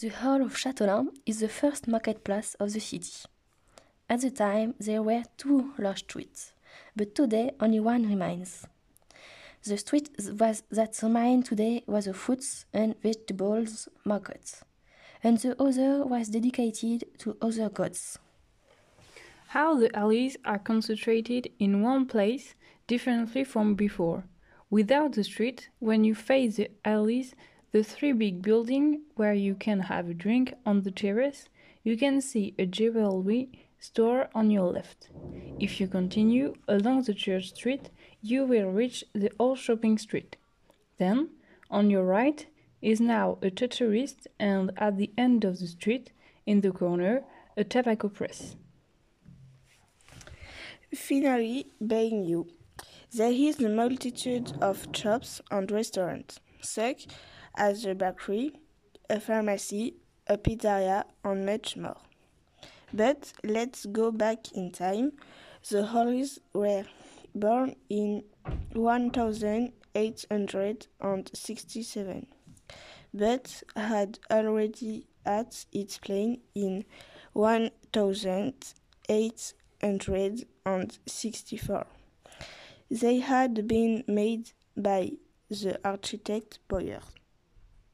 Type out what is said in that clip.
The Hall of Châteaulin is the first marketplace of the city. At the time, there were two large streets, but today only one remains. The street was, that remained today was a fruits and vegetables market, and the other was dedicated to other gods. How the alleys are concentrated in one place differently from before. Without the street, when you face the alleys, the three big buildings where you can have a drink on the terrace, you can see a jewelry store on your left. If you continue along the church street, you will reach the old shopping street. Then, on your right, is now a tourist, and at the end of the street, in the corner, a tobacco press. Finally, behind you, there is a multitude of shops and restaurants, such as a bakery, a pharmacy, a pizzeria, and much more. But let's go back in time. The Hollies were born in 1867, but had already had its plane in 1864. They had been made by the architect Boyer.